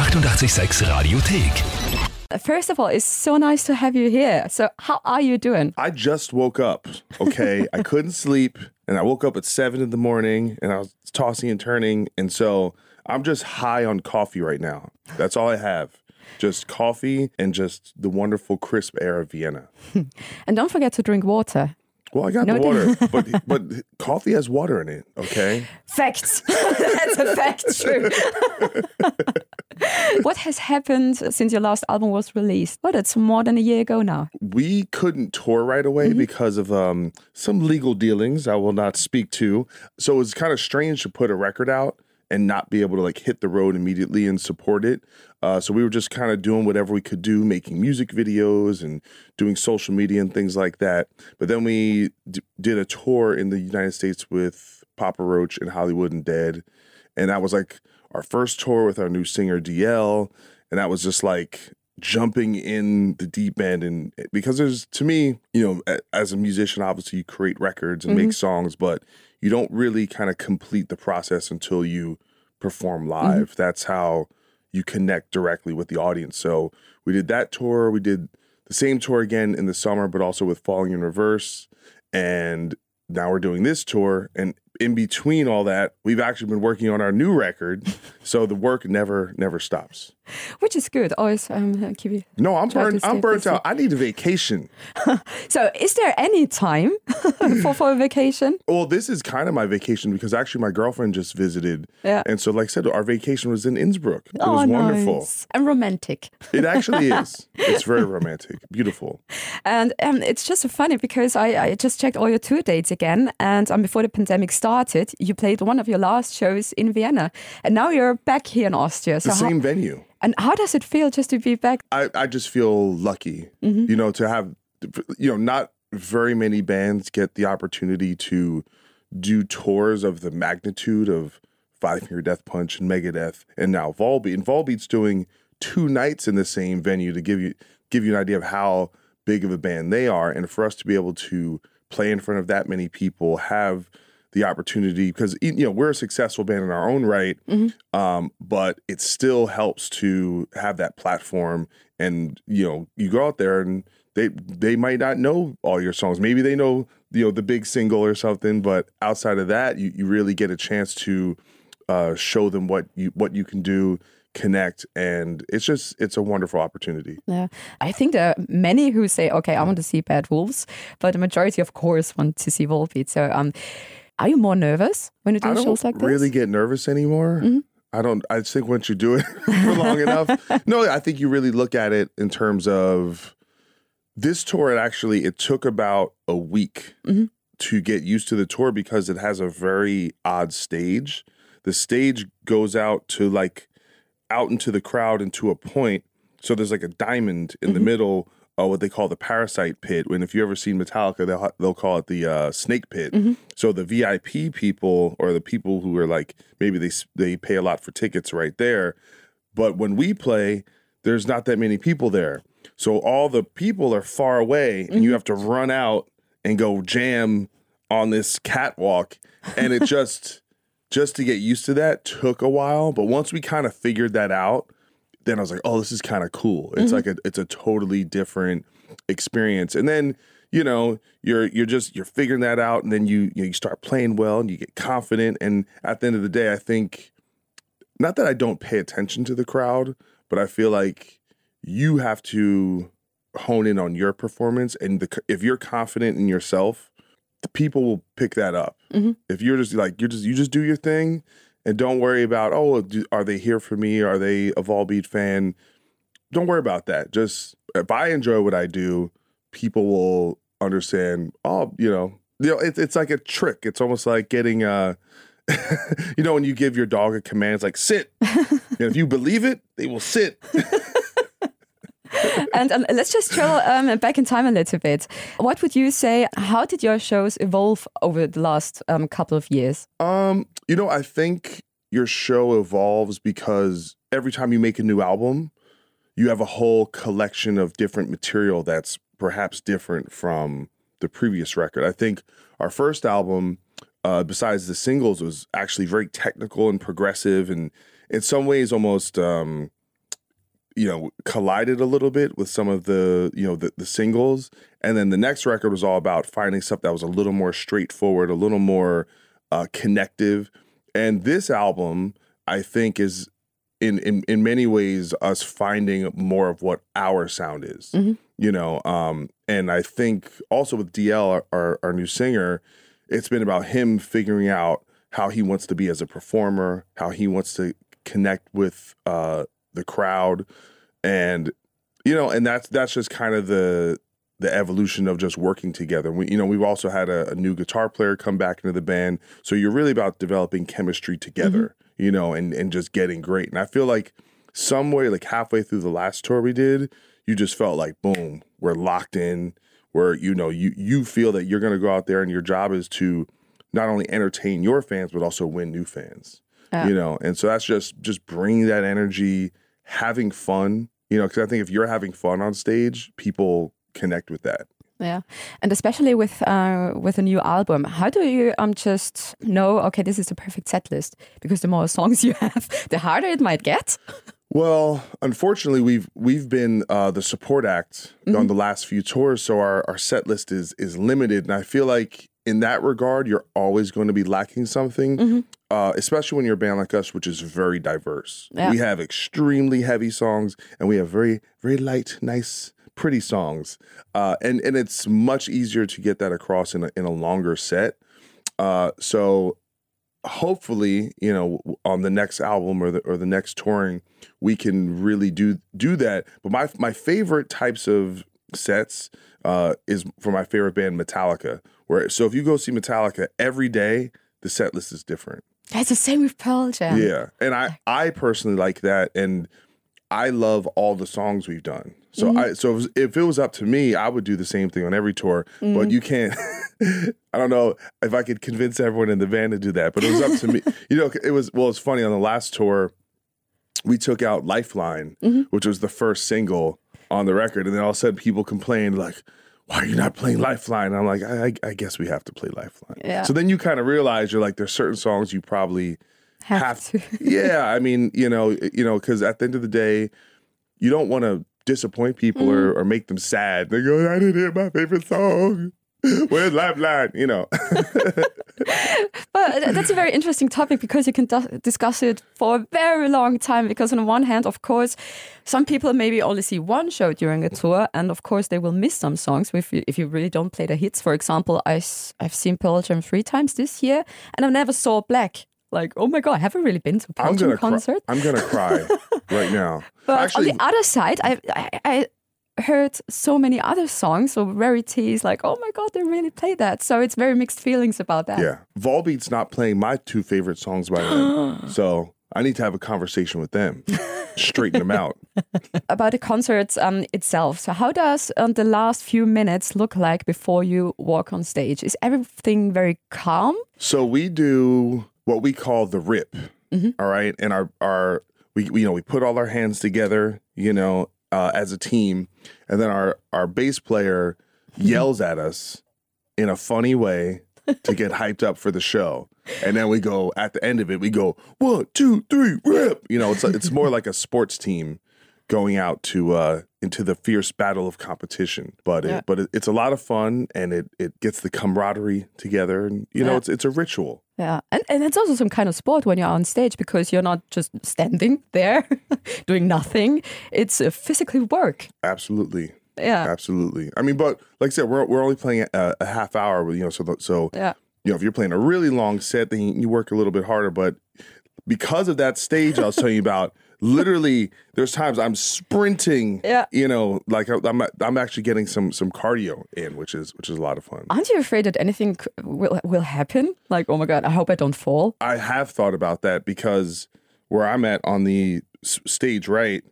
886 Radiothek. First of all, it's so nice to have you here. So, how are you doing? I just woke up, okay? I couldn't sleep and I woke up at seven in the morning and I was tossing and turning. And so I'm just high on coffee right now. That's all I have. Just coffee and just the wonderful crisp air of Vienna. And don't forget to drink water. Well, I got No, the water, but but coffee has water in it, okay? Facts. That's a fact, true. what has happened since your last album was released? Well, it's more than a year ago now. we couldn't tour right away because of um, some legal dealings I will not speak to. So it was kind of strange to put a record out and not be able to like hit the road immediately and support it. Uh, so we were just kind of doing whatever we could do, making music videos and doing social media and things like that. But then we d- did a tour in the United States with Papa Roach and Hollywood Undead. And that was like our first tour with our new singer DL. And that was just like jumping in the deep end and eh, because there's to me you know as a musician obviously you create records and make mm-hmm. songs but you don't really kind of complete the process until you perform mm-hmm. live that's how you connect directly with the audience. So we did that tour we did the same tour again in the summer but also with falling in reverse and now we're doing this tour and in between all that we've actually been working on our new record so the work never never stops Which is good. Always um, keep you. no, I'm burnt. I'm burnt busy. out. I need a vacation. So, is there any time for, for a vacation? Well, this is kind of my vacation because actually my girlfriend just visited. Yeah. And so, like I said, our vacation was in Innsbruck. It oh, was wonderful. nice. And romantic. It actually is. It's very romantic, beautiful. And um, it's just so funny because I, I just checked all your tour dates again. And um, before the pandemic started, you played one of your last shows in Vienna. And now you're back here in Austria. The So how, same venue. and how does it feel just to be back? I, I just feel lucky, mm-hmm. you know, to have, you know, not very many bands get the opportunity to do tours of the magnitude of Five Finger Death Punch and Megadeth, and now Volbeat. And Volbeat's doing two nights in the same venue to give you give you an idea of how big of a band they are, and for us to be able to play in front of that many people, have the opportunity because you know we're a successful band in our own right, um, but it still helps to have that platform. And you know, you go out there and they they might not know all your songs. Maybe they know you know the big single or something, but outside of that, you, you really get a chance to uh, show them what you what you can do, connect, and it's just it's a wonderful opportunity. Yeah. I think there are many who say, okay, I want to see Bad Wolves, but the majority, of course, want to see Volbeat. So, um, are you more nervous when you do shows like this? Mm-hmm. really get nervous anymore. I don't. I just think once you do it for long enough, no, I think you really look at it in terms of this tour. It actually it took about a week Mm-hmm. to get used to the tour because it has a very odd stage. The stage goes out to like out into the crowd and to a point. So there's like a diamond in Mm-hmm. the middle of what they call the parasite pit. When if you ever seen Metallica, they'll they'll call it the uh, snake pit. Mm-hmm. So the VIP people or the people who are like maybe they they pay a lot for tickets right there, but when we play, there's not that many people there. So all the people are far away, and you have to run out and go jam on this catwalk, and it just just to get used to that took a while. But once we kind of figured that out, then I was like, oh, this is kind of cool. It's mm-hmm. like a it's a totally different experience. And then you know you're you're just you're figuring that out, and then you you, know, you start playing well, and you get confident. And at the end of the day, I think not that I don't pay attention to the crowd, but I feel like you have to hone in on your performance, and the, if you're confident in yourself, the people will pick that up. Mm-hmm. If you're just like you're just you just do your thing and don't worry about oh do, are they here for me are they a Volbeat fan don't worry about that just if I enjoy what I do people will understand oh you know you know it's it's like a trick it's almost like getting uh you know when you give your dog a command it's like sit and if you believe it they will sit and um, let's just travel um, back in time a little bit. What would you say? How did your shows evolve over the last um, couple of years? Um, you know, I think your show evolves because every time you make a new album, you have a whole collection of different material that's perhaps different from the previous record. I think our first album, uh, besides the singles, was actually very technical and progressive, and in some ways almost um, you know collided a little bit with some of the you know the, the singles and then the next record was all about finding stuff that was a little more straightforward a little more uh, connective and this album i think is in, in in many ways us finding more of what our sound is you know um and i think also with dl our, our, our new singer it's been about him figuring out how he wants to be as a performer how he wants to connect with uh the crowd. And you know and that's that's just kind of the the evolution of just working together. We you know we've also had a, a new guitar player come back into the band. So you're really about developing chemistry together mm-hmm. you know and and just getting great. And i feel like somewhere like halfway through the last tour we did you just felt like boom we're locked in. Where you know you you feel that you're going to go out there and your job is to not only entertain your fans but also win new fans you know? And so that's just just bringing that energy having fun you know? Because i think if you're having fun on stage people connect with that Yeah, and especially with uh, with a new album, how do you um just know? Okay, this is the perfect set list because the more songs you have, the harder it might get. Well, unfortunately, we've we've been uh, the support act on the last few tours, so our, our set list is is limited, and I feel like in that regard, you're always going to be lacking something, uh, especially when you're a band like us, which is very diverse. Yeah. We have extremely heavy songs, and we have very very light, nice, pretty songs, uh, and and it's much easier to get that across in a, in a longer set. Uh, so hopefully, you know, on the next album or the or the next touring, we can really do do that. But my my favorite types of sets uh, is for my favorite band Metallica. Where so if you go see Metallica every day, the set list is different. It's the same with Pearl Jam. Yeah, and I I personally like that, and I love all the songs we've done. So Mm-hmm. I so if it was- if it was up to me, I would do the same thing on every tour. Mm-hmm. But you can't. I don't know if I could convince everyone in the band to do that, but it was up to me. You know, it was well. It's funny on the last tour, we took out Lifeline, Mm-hmm. which was the first single on the record, and then all of a sudden people complained like. Why are you not playing Lifeline? And I'm like, I, I, I guess we have to play Lifeline. Yeah. So then you kind of realize you're like, there's certain songs you probably Have, have to. yeah i mean you know you know because at the end of the day you don't want to disappoint people Mm. or, or make them sad they go i didn't hear my favorite song where's lifeline you know But that's a very interesting topic because you can discuss it for a very long time. Because on one hand, of course, some people maybe only see one show during a tour, and of course they will miss some songs if you, if you really don't play the hits. For example, I s- I've seen Pearl Jam three times this year, and I never saw Black. Like, oh my god, I haven't really been to a i'm gonna cry concert? i'm gonna cry right now But actually on the other side, I, I I heard so many other songs of rarities. Like, oh my god, they really play that. So it's very mixed feelings about that. yeah volbeat's not playing my two favorite songs by them so i need to have a conversation with them straighten them out about the concert um, itself. So, how does um, the last few minutes look like before you walk on stage? Is everything very calm? So we do what we call the rip. all right, and our our we, we you know we put all our hands together, you know, uh, as a team, and then our our bass player yells at us in a funny way to get hyped up for the show. And then we go at the end of it, we go one, two, three, rip. You know, it's it's more like a sports team going out to uh into the fierce battle of competition. But Yeah. it, but it, it's a lot of fun, and it it gets the camaraderie together, and you know, Yeah. it's it's a ritual. Yeah, and, and it's also some kind of sport when you're on stage because you're not just standing there doing nothing. It's uh, physically work. Absolutely. Yeah, Absolutely. I mean, but like I said, we're, we're only playing a, a half hour, you know, so, so, yeah. you know, if you're playing a really long set, then you work a little bit harder. But because of that stage I was telling you about, literally, there's times I'm sprinting, Yeah. you know, like I- I'm, I'm actually getting some, some cardio in, which is, which is a lot of fun. Aren't you afraid that anything will will happen? Like, oh my god, I hope I don't fall. I have thought about that because where I'm at on the stage right,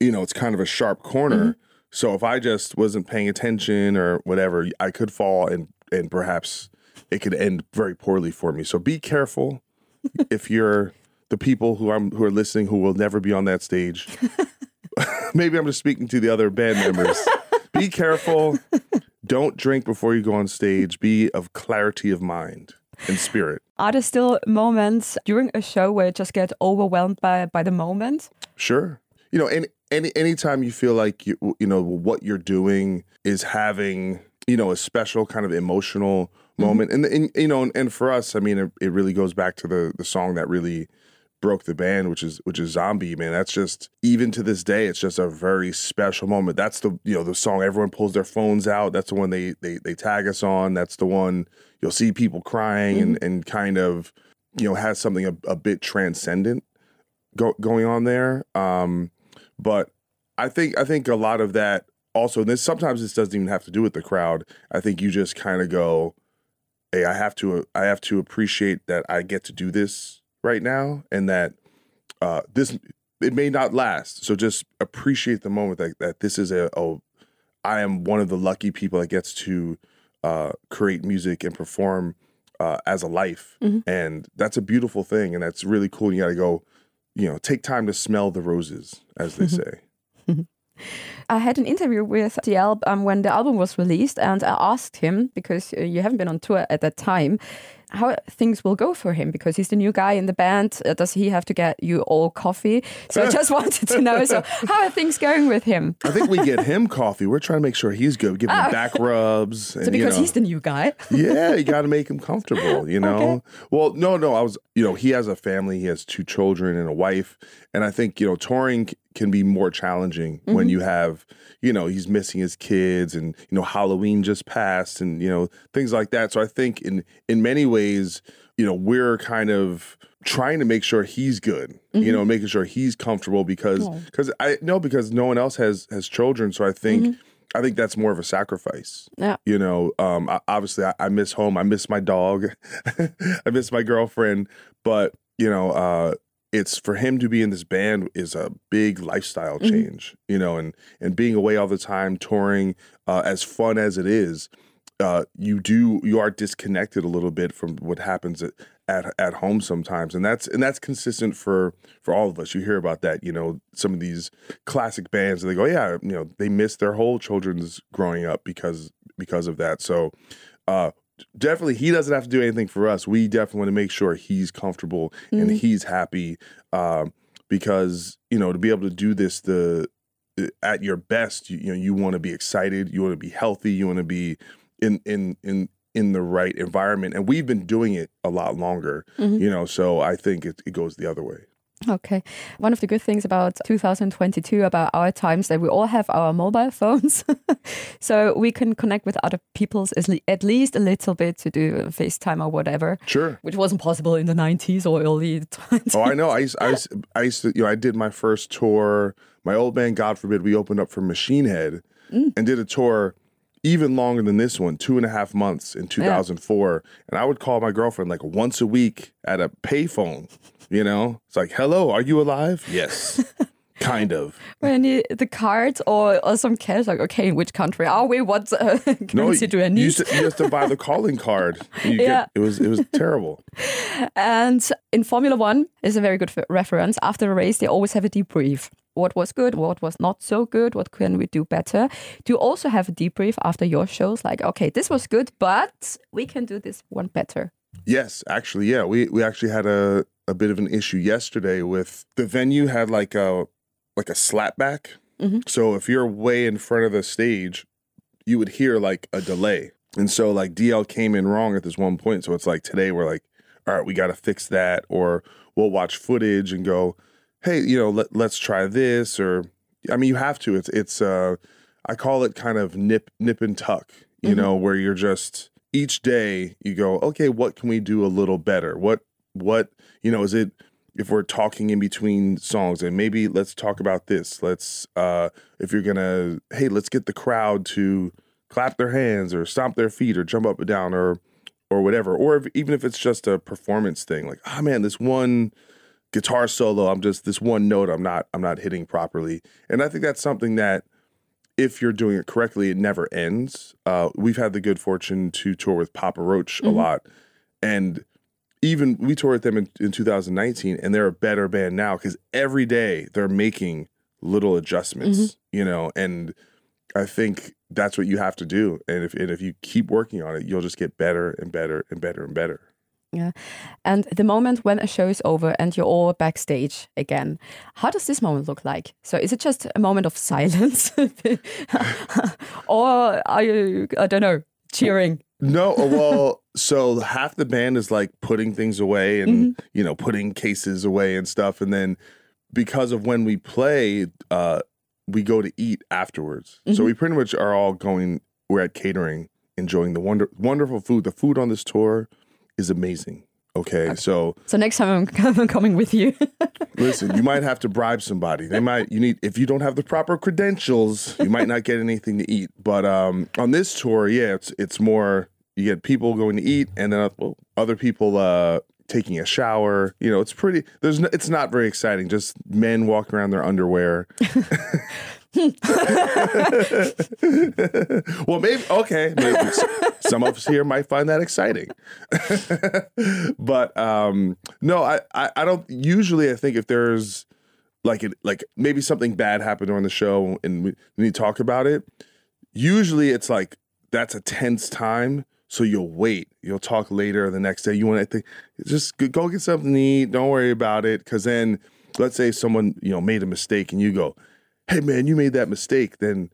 you know, it's kind of a sharp corner. Mm-hmm. So if I just wasn't paying attention or whatever, I could fall and and perhaps it could end very poorly for me. So be careful if you're the people who I'm who are listening who will never be on that stage. Maybe I'm just speaking to the other band members. be careful. Don't drink before you go on stage. Be of clarity of mind and spirit. Are there still moments during a show where you just get overwhelmed by by the moment? Sure. you know, any any anytime you feel like you you know what you're doing is having you know a special kind of emotional mm-hmm. moment, and, and you know, and, and for us, I mean, it, it really goes back to the the song that really broke the band, which is which is Zombie, man. That's just even to this day, it's just a very special moment. That's the you know the song everyone pulls their phones out. That's the one they they they tag us on. That's the one you'll see people crying and and kind of you know has something a, a bit transcendent go, going on there. Um, but I think I think a lot of that also. This sometimes this doesn't even have to do with the crowd. I think you just kind of go, "Hey, I have to I have to appreciate that I get to do this right now, and that uh, this it may not last. So just appreciate the moment that that this is a, a I am one of the lucky people that gets to uh, create music and perform uh, as a life, and that's a beautiful thing, and that's really cool. You got to go, you know, take time to smell the roses, as they say. I had an interview with the album when the album was released, and I asked him because uh, you haven't been on tour at that time, how things will go for him because he's the new guy in the band. Uh, does he have to get you all coffee? So I just wanted to know. So how are things going with him? I think we get him coffee. We're trying to make sure he's good. Give him back rubs. And, So because you know, he's the new guy. yeah, you got to make him comfortable, you know? Well, no, no, I was, you know, he has a family, he has two children and a wife. And I think, you know, touring can be more challenging when you have, you know, he's missing his kids and, you know, Halloween just passed and, you know, things like that. So I think in, in many ways, you know, we're kind of trying to make sure he's good, you know, making sure he's comfortable because, because I know because no one else has, has children. So I think, I think that's more of a sacrifice Yeah. you know um I, obviously I, I miss home. I miss my dog. I miss my girlfriend. But you know uh it's for him to be in this band is a big lifestyle change you know and and being away all the time touring uh as fun as it is uh you do you are disconnected a little bit from what happens at at, at home sometimes and that's and that's consistent for for all of us. You hear about that you know some of these classic bands they go yeah you know they miss their whole children's growing up because because of that. So uh definitely he doesn't have to do anything for us. We definitely want to make sure he's comfortable and mm-hmm. he's happy um because you know to be able to do this the uh, at your best you, you know you want to be excited you want to be healthy you want to be in in in in the right environment and we've been doing it a lot longer mm-hmm. you know so i think it, it goes the other way Okay. One of the good things about 2022, about our times, that we all have our mobile phones. so we can connect with other people's at least a little bit to do FaceTime or whatever, sure which wasn't possible in the 90s or early 20s. Oh, I know. I used, I used, I used to, you know, I did my first tour. My old band, God forbid, we opened up for Machine Head mm. and did a tour even longer than this one, two and a half months in 2004. And I would call my girlfriend like once a week at a payphone. You know, it's like, "Hello, are you alive?" Yes, kind of. When you, the cards or, or some cash, like, okay, in which country are we? What uh, currency do I you need? used, to, you used to buy the calling card. You get- Yeah. it was it was terrible. And in Formula One is a very good f- reference. After a race, they always have a debrief. What was good? What was not so good? What can we do better? Do you also have a debrief after your shows? Like, okay, this was good, but we can do this one better. Yes, actually, yeah. We we actually had a, a bit of an issue yesterday with the venue had like a like a slapback. So if you're way in front of the stage, you would hear like a delay. And so like DL came in wrong at this one point. So it's like today we're like, all right, we got to fix that, or we'll watch footage and go, hey, you know, let, let's try this, or I mean, you have to. It's it's uh, I call it kind of nip nip and tuck, you know, where you're just each day you go, okay, what can we do a little better? What what you know is it if we're talking in between songs and maybe let's talk about this. Let's uh if you're gonna hey let's get the crowd to clap their hands or stomp their feet or jump up and down or or whatever. Or if, even if it's just a performance thing like oh man this one guitar solo i'm just this one note i'm not i'm not hitting properly. And i think that's something that if you're doing it correctly it never ends. Uh we've had the good fortune to tour with papa roach a lot. And even we toured with them in, in 2019 and they're a better band now because every day they're making little adjustments mm-hmm. you know and i think that's what you have to do and if and if you keep working on it you'll just get better and better and better and better Yeah. And the moment when a show is over and you're all backstage again, how does this moment look like? So is it just a moment of silence? or are you, I don't know, cheering? No, well, so half the band is like putting things away and Mm-hmm. you know putting cases away and stuff, and then because of when we play, uh, we go to eat afterwards. Mm-hmm. So we pretty much are all going. We're at catering, enjoying the wonder wonderful food. The food on this tour is amazing. Okay, so So next time I'm, I'm coming with you. listen, you might have to bribe somebody. They might you need if you don't have the proper credentials, you might not get anything to eat. But um, on this tour, yeah, it's it's more you get people going to eat, and then other people uh, taking a shower. You know, it's pretty. There's no, it's not very exciting. Just men walking around their underwear. well, maybe okay. Maybe some of us here might find that exciting, but um, no, I, I I don't. Usually, I think if there's like it like maybe something bad happened during the show and we, we need to talk about it. Usually, it's like that's a tense time. So you'll wait. You'll talk later the next day. You want to think, just go get something to eat. Don't worry about it. Because then, let's say someone you know made a mistake, and you go, "Hey man, you made that mistake." Then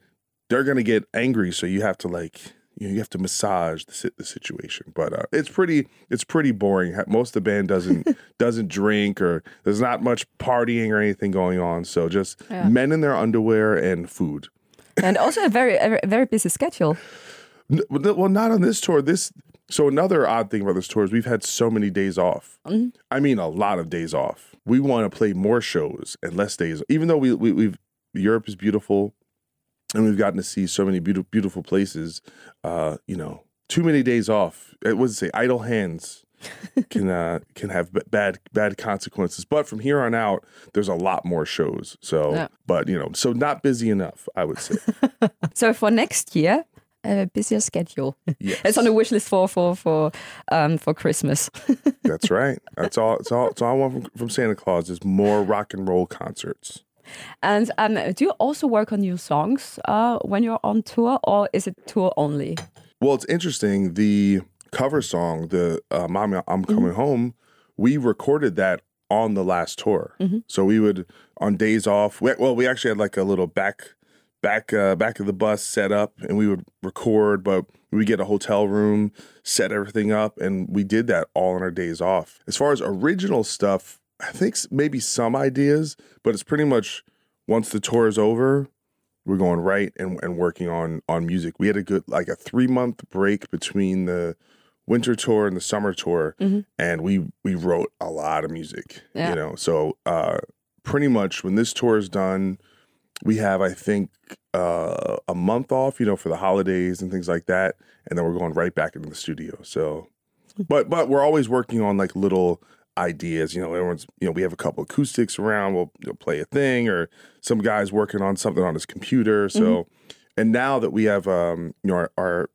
they're gonna get angry. So you have to like you know you have to massage the, the situation. But uh, it's pretty it's pretty boring. Most of the band doesn't doesn't drink or there's not much partying or anything going on. So just Yeah. men in their underwear and food. and also a very, a very busy schedule. N- well, not on this tour. This so another odd thing about this tour is we've had so many days off. I mean, a lot of days off. We want to play more shows and less days. Even though we, we we've Europe is beautiful, and we've gotten to see so many beautiful beautiful places. Uh, you know, too many days off. It was say idle hands can uh, can have b- bad bad consequences. But from here on out, there's a lot more shows. So, Yeah. but you know, so not busy enough. I would say. So for next year, a busier schedule. Yes. It's on the wish list for for for um for Christmas. That's right. That's all. That's all. That's all I want from, from Santa Claus is more rock and roll concerts. and um, do you also work on new songs uh, when you're on tour, or is it tour only? Well, it's interesting. The cover song, the uh, "Mommy, I'm Coming Home," we recorded that on the last tour. So we would on days off. We, well, we actually had like a little back, back, uh, back of the bus set up, and we would record. But we get a hotel room, set everything up, and we did that all on our days off. As far as original stuff, I think maybe some ideas, but it's pretty much once the tour is over, we're going right and, and working on on music. We had a good like a three month break between the winter tour and the summer tour, and we we wrote a lot of music. Yeah. You know, so uh, pretty much when this tour is done, we have I think uh, a month off. You know, for the holidays and things like that, and then we're going right back into the studio. So, but but we're always working on like little ideas. You know, everyone's you know we have a couple acoustics around. We'll, you know, play a thing, or some guys working on something on his computer. So, and now that we have um you know our, our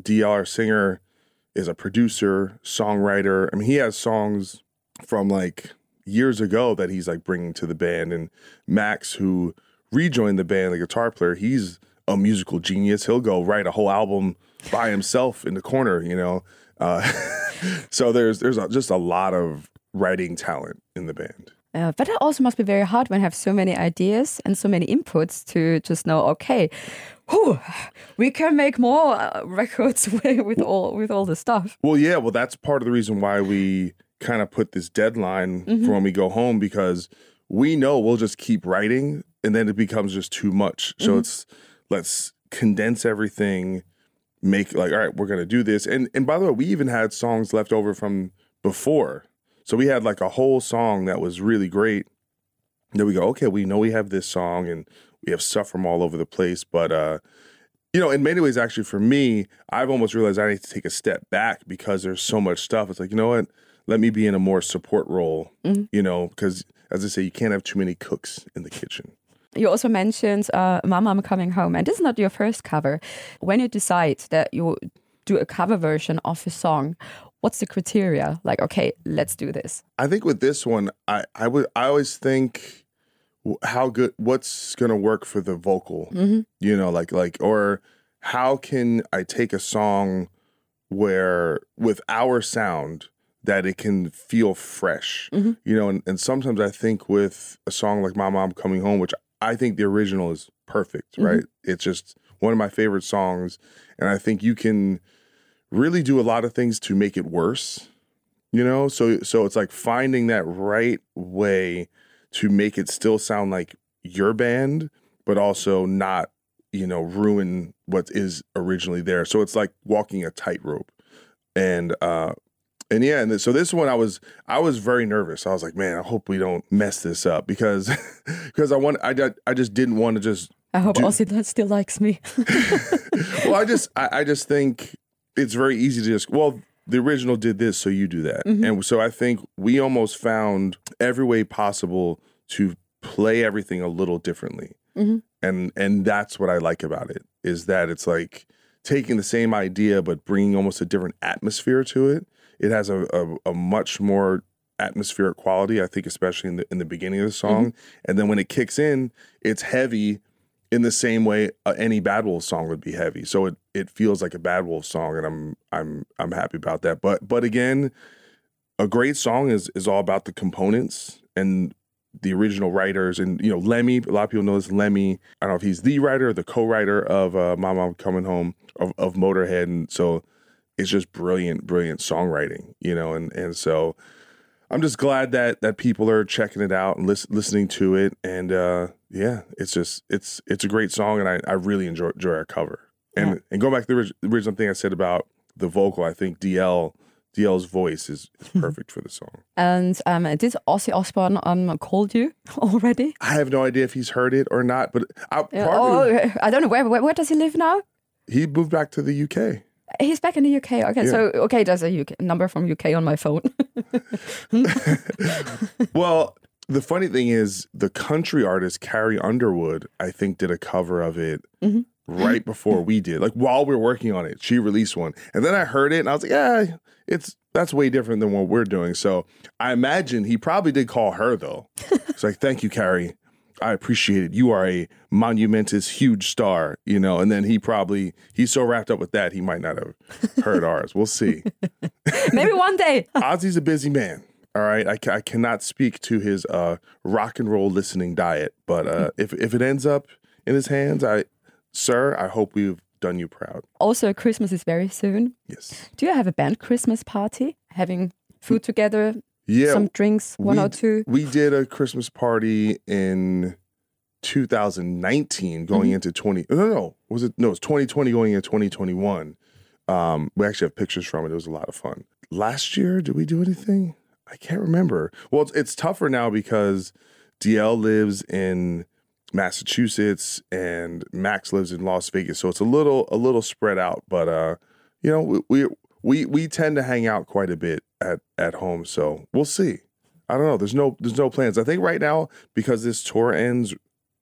DL our singer is a producer songwriter. I mean, he has songs from like years ago that he's like bringing to the band, and Max who rejoined the band, the guitar player, he's a musical genius. He'll go write a whole album by himself in the corner, you know. Uh, so there's there's a, just a lot of writing talent in the band. Uh, but it also must be very hard when you have so many ideas and so many inputs to just know, okay, whew, we can make more uh, records with, with all with all the stuff. Well, yeah, well, that's part of the reason why we kind of put this deadline for when we go home because we know we'll just keep writing and then it becomes just too much. So it's let's condense everything, make like, all right, we're gonna do this. And and by the way, we even had songs left over from before. So we had like a whole song that was really great. Then we go, okay, we know we have this song and we have stuff from all over the place, but uh you know, in many ways, actually, for me, I've almost realized I need to take a step back because there's so much stuff. It's like, you know what? Let me be in a more support role, you know, because as I say, you can't have too many cooks in the kitchen. You also mentioned uh, Mama, I'm Coming Home, and this is not your first cover. When you decide that you do a cover version of a song, what's the criteria? Like, okay, let's do this. I think with this one, I I would I always think how good what's gonna work for the vocal, you know, like like or how can I take a song where with our sound that it can feel fresh. Mm-hmm. You know, and, and sometimes I think with a song like Mama I'm Coming Home, which I think the original is perfect, Mm-hmm. right? It's just one of my favorite songs. And I think you can really do a lot of things to make it worse. You know, so so it's like finding that right way to make it still sound like your band, but also not, you know, ruin what is originally there. So it's like walking a tightrope. And uh and yeah, and so this one I was I was very nervous. I was like, man, I hope we don't mess this up because because I want I got- I just didn't want to just I hope Do- still likes me. well, I just I, I just think it's very easy to just well the original did this, so you do that, and so I think we almost found every way possible to play everything a little differently, Mhm. and and that's what I like about it is that it's like taking the same idea but bringing almost a different atmosphere to it. It has a a, a much more atmospheric quality, I think, especially in the in the beginning of the song, and then when it kicks in, it's heavy in the same way uh, any Bad Wolf song would be heavy. So it it feels like a Bad Wolf song, and I'm I'm I'm happy about that. But but again, a great song is is all about the components and the original writers and you know Lemmy. A lot of people know this Lemmy. I don't know if he's the writer or the co-writer of uh, Mama I'm Coming Home of, of Motorhead, and so it's just brilliant, brilliant songwriting. You know, and and so. I'm just glad that that people are checking it out and lis- listening to it, and uh, yeah, it's just it's it's a great song, and I, I really enjoy enjoy our cover. And Yeah. and going back to the the original thing I said about the vocal, I think DL DL's voice is, is perfect for the song. and um, did Ozzy Osbourne um, called you already? I have no idea if he's heard it or not, but I, Yeah. Oh, of- I don't know. Where, where, where does he live now? he moved back to the UK. He's back in the UK. Okay, Yeah. so okay, there's a UK number from UK on my phone. Well, the funny thing is, the country artist Carrie Underwood, I think, did a cover of it Mhm. right before we did. Like while we were working on it, she released one, and then I heard it, and I was like, "Yeah, it's that's way different than what we're doing." So I imagine he probably did call her though. It's like, "Thank you, Carrie. I appreciate it. You are a monumentous, huge star, you know." And then he probably he's so wrapped up with that he might not have heard ours. We'll see. Maybe one day. Ozzy's a busy man. All right, I, I cannot speak to his uh, rock and roll listening diet, but uh, if if it ends up in his hands, I, sir, I hope we've done you proud. Also, Christmas is very soon. Yes. Do you have a band Christmas party? Having food together, Yeah. some drinks, one we, or two. We did a Christmas party in 2019, going into 20. No, no, no. Was it? No, it's 2020 going into 2021. Um, we actually have pictures from it. It was a lot of fun. Last year, did we do anything? I can't remember. Well, it's, it's tougher now because DL lives in Massachusetts and Max lives in Las Vegas, so it's a little a little spread out. But uh, you know, we we we, we tend to hang out quite a bit at at home, so we'll see. I don't know. There's no there's no plans. I think right now because this tour ends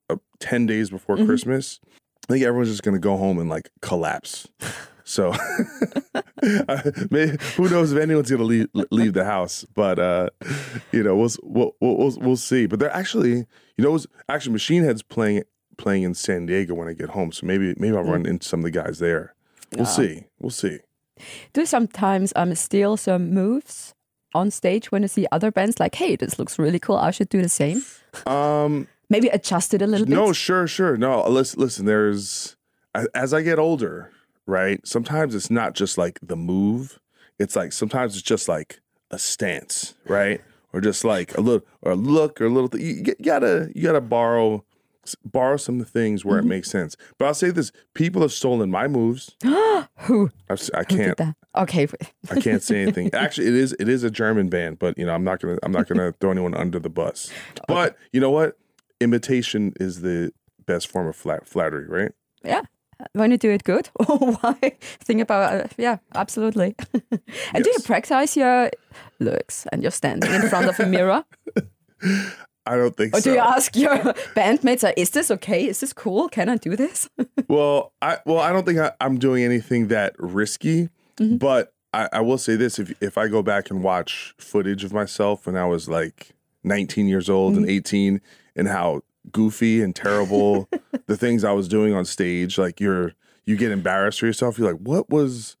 uh, ten days before Mhm. Christmas, I think everyone's just gonna go home and like collapse. So maybe, who knows if anyone's gonna leave leave the house? But uh, you know, we'll we'll we'll, we'll see. But they're actually, you know, it was actually Machine Head's playing playing in San Diego when I get home. So maybe maybe I'll run into some of the guys there. We'll Yeah. see. We'll see. Do sometimes um steal some moves on stage when you see other bands? Like, hey, this looks really cool. I should do the same. Um, Maybe adjust it a little bit. no, sure, sure. No, listen, listen. There's as I get older, right? Sometimes it's not just like the move. It's like sometimes it's just like a stance, right? Or just like a little or a look or a little. Th- you, you gotta you gotta borrow borrow some of the things where Mm-hmm. it makes sense. But I'll say this: people have stolen my moves. Who? I've, si can't did that? Okay. I can't say anything. Actually, it is it is a German band, but you know I'm not gonna I'm not gonna throw anyone under the bus. But you know what? Imitation is the best form of flat, flattery, right? Yeah. When you do it good, why? Think about uh, yeah, absolutely. and do you practice your looks and you're standing in front of a mirror? I don't think Or so. do you ask your bandmates, uh, is this okay? Is this cool? Can I do this? well, I well I don't think I, I'm doing anything that risky, Mm-hmm. but I, I will say this: if if I go back and watch footage of myself when I was like 19 years old Mm-hmm. and 18, and how goofy and terrible the things I was doing on stage, like you're you get embarrassed for yourself. You're like, what was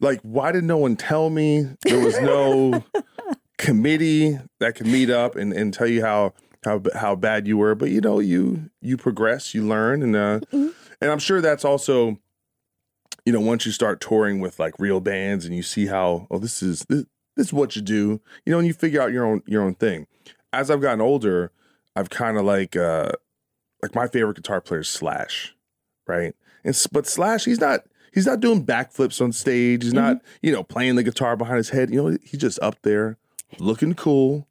like, why did no one tell me? There was no committee that can meet up and, and tell you how how how bad you were. But you know, you you progress, you learn, and uh, Mm-hmm. and I'm sure that's also, you know, once you start touring with like real bands and you see how oh this is this, this is what you do, you know, and you figure out your own your own thing. As I've gotten older, I've kind of like uh like my favorite guitar player is Slash, right? And but Slash, he's not he's not doing backflips on stage. He's not you know playing the guitar behind his head. You know, he's just up there looking cool,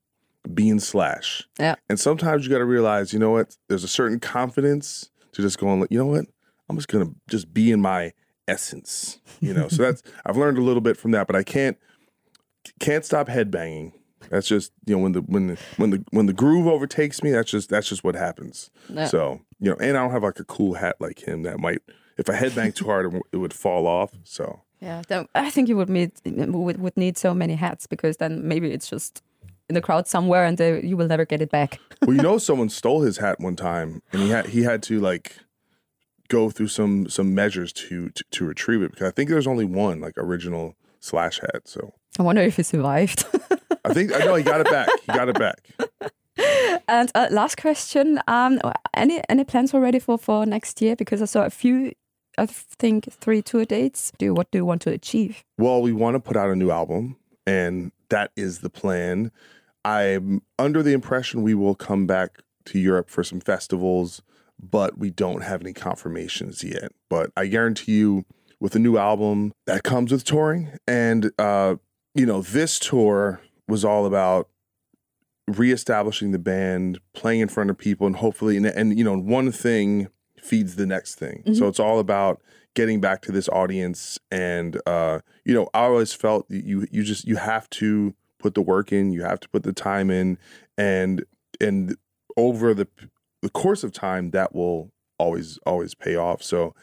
being Slash. Yeah. And sometimes you got to realize, you know what? There's a certain confidence to just going, you know what? I'm just gonna just be in my essence, you know. so that's I've learned a little bit from that, but I can't can't stop headbanging. That's just you know when the when the when the when the groove overtakes me. That's just that's just what happens. Yeah. So you know, and I don't have like a cool hat like him that might if I headbang too hard it, it would fall off. So Yeah, then I think you would meet would, would need so many hats because then maybe it's just in the crowd somewhere and they, you will never get it back. well, you know, someone stole his hat one time, and he had he had to like go through some some measures to to, to retrieve it because I think there's only one like original slash hat. So I wonder if he survived. I think I know he got it back. He got it back. and uh, last question: um, any any plans already for for next year? Because I saw a few, I think three tour dates. Do what do you want to achieve? Well, we want to put out a new album, and that is the plan. I'm under the impression we will come back to Europe for some festivals, but we don't have any confirmations yet. But I guarantee you, with a new album, that comes with touring. And, uh, you know, this tour was all about reestablishing the band, playing in front of people, and hopefully, and, and you know, one thing feeds the next thing. So it's all about getting back to this audience and uh you know i always felt that you you just you have to put the work in you have to put the time in and and over the the course of time that will always always pay off. So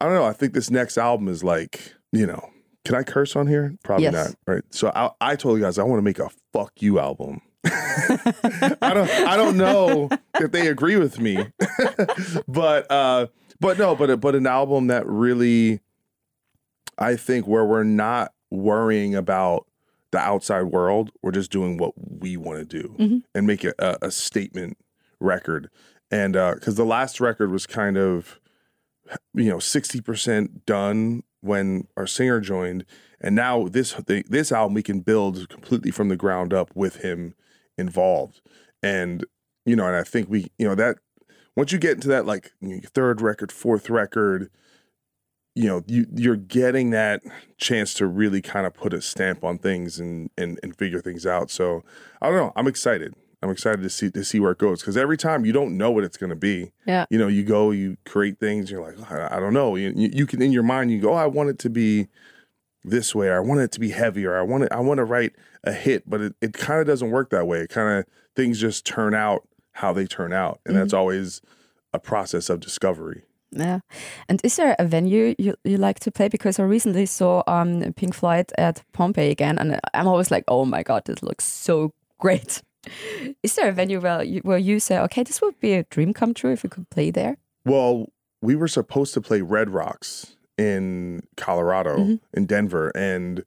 i don't know i think this next album is like you know can i curse on here? Probably Yes. not right? So i i told you guys i want to make a fuck you album I don't I don't know if they agree with me. but uh but no, but but an album that really I think where we're not worrying about the outside world, we're just doing what we want to do Mhm. and make a, a statement record. And uh cuz the last record was kind of you know 60% done when our singer joined and now this the, this album we can build completely from the ground up with him involved. And you know and i think we you know that once you get into that like third record fourth record you know you you're getting that chance to really kind of put a stamp on things and and, and figure things out. So i don't know i'm excited. I'm excited to see to see where it goes because every time you don't know what it's going to be. Yeah. you know you go you create things you're like oh, i, I don't know. You, you you can in your mind you go oh, i want it to be this way or i want it to be heavier i want it i want to write a hit but it, it kind of doesn't work that way it kind of things just turn out how they turn out and that's always a process of discovery Yeah. And is there a venue you, you like to play? Because I recently saw um, Pink Floyd at Pompeii again, and I'm always like, oh my God, this looks so great. Is there a venue where you, where you say, okay, this would be a dream come true if we could play there? Well, we were supposed to play Red Rocks in Colorado, in Denver, and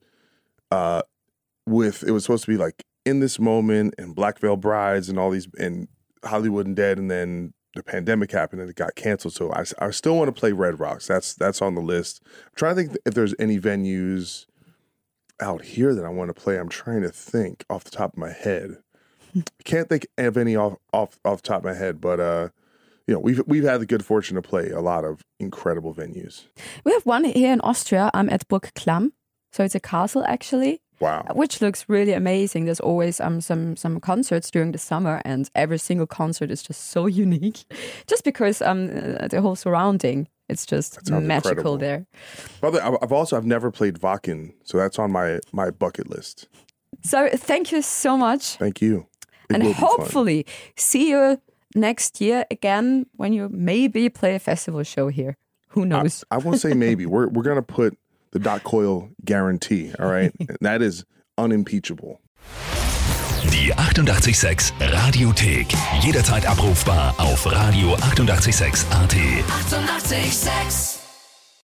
uh, with it was supposed to be like in this moment and Black Veil Brides and all these and Hollywood Undead, and then the pandemic happened and it got canceled. So I, I still want to play Red Rocks. That's that's on the list. I'm trying to think if there's any venues out here that I want to play. I'm trying to think off the top of my head. I can't think of any off off off the top of my head, but uh you know, we've we've had the good fortune to play a lot of incredible venues. We have one here in Austria. I'm at Burg Klamm. So it's a castle actually, Wow. which looks really amazing. There's always um, some some concerts during the summer, and every single concert is just so unique, just because um uh, the whole surrounding it's just magical incredible. there. By the way, I've- also I've never played Wacken, so that's on my my bucket list. So thank you so much. Thank you. It and will be fun. hopefully see you next year again when you maybe play a festival show here. Who knows? I won't say maybe. we're we're gonna put the Doc Coyle guarantee. All right, that is unimpeachable. Die 886 Radiothek. Jederzeit abrufbar auf radio886.at. 886! 886